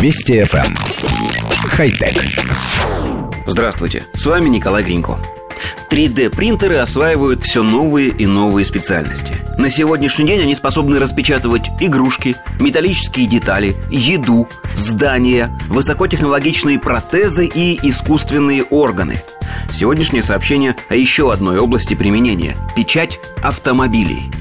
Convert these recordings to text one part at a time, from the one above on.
Вести FM. Эм. Хай-тек. Здравствуйте, с вами Николай Гринько. 3D-принтеры осваивают все новые и новые специальности. На сегодняшний день они способны распечатывать игрушки, металлические детали, еду, здания, высокотехнологичные протезы и искусственные органы. Сегодняшнее сообщение о еще одной области применения – печать автомобилей –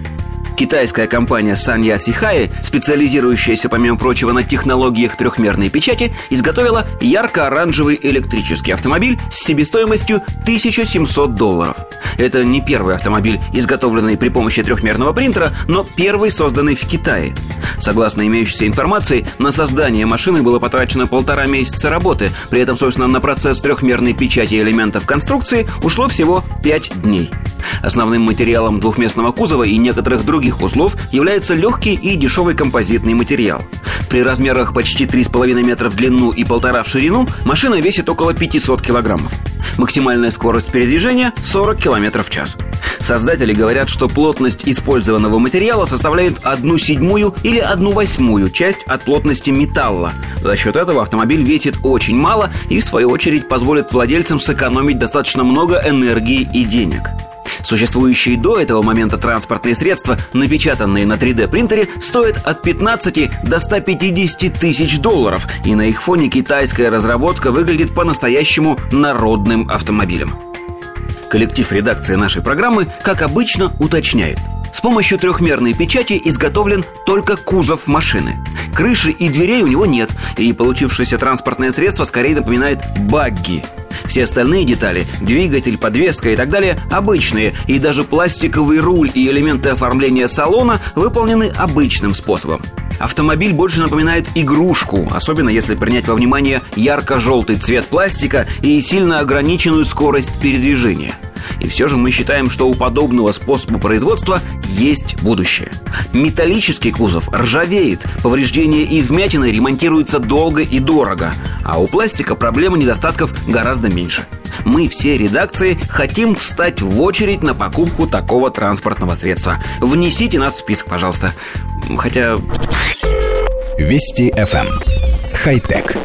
Китайская компания Sanya Sihai, специализирующаяся, помимо прочего, на технологиях трехмерной печати, изготовила ярко-оранжевый электрический автомобиль с себестоимостью 1700 долларов. Это не первый автомобиль, изготовленный при помощи трехмерного принтера, но первый созданный в Китае. Согласно имеющейся информации, на создание машины было потрачено полтора месяца работы, при этом, собственно, на процесс трехмерной печати элементов конструкции ушло всего 5 дней. Основным материалом двухместного кузова и некоторых других узлов является легкий и дешевый композитный материал. При размерах почти 3,5 метра в длину и полтора в ширину машина весит около 500 килограммов. Максимальная скорость передвижения 40 км в час. Создатели говорят, что плотность использованного материала составляет одну седьмую или одну восьмую часть от плотности металла. За счет этого автомобиль весит очень мало и, в свою очередь, позволит владельцам сэкономить достаточно много энергии и денег. Существующие до этого момента транспортные средства, напечатанные на 3D-принтере, стоят от 15 до 150 тысяч долларов, и на их фоне китайская разработка выглядит по-настоящему народным автомобилем. Коллектив редакции нашей программы, как обычно, уточняет – с помощью трехмерной печати изготовлен только кузов машины. Крыши и дверей у него нет, и получившееся транспортное средство скорее напоминает багги. Все остальные детали – двигатель, подвеска и так далее – обычные, и даже пластиковый руль и элементы оформления салона выполнены обычным способом. Автомобиль больше напоминает игрушку, особенно если принять во внимание ярко-желтый цвет пластика и сильно ограниченную скорость передвижения – и все же мы считаем, что у подобного способа производства есть будущее. Металлический кузов ржавеет, повреждения и вмятины ремонтируются долго и дорого, а у пластика проблемы недостатков гораздо меньше. Мы все редакции хотим встать в очередь на покупку такого транспортного средства. Внесите нас в список, пожалуйста. Хотя... Вести FM. Эм. Хай-тек.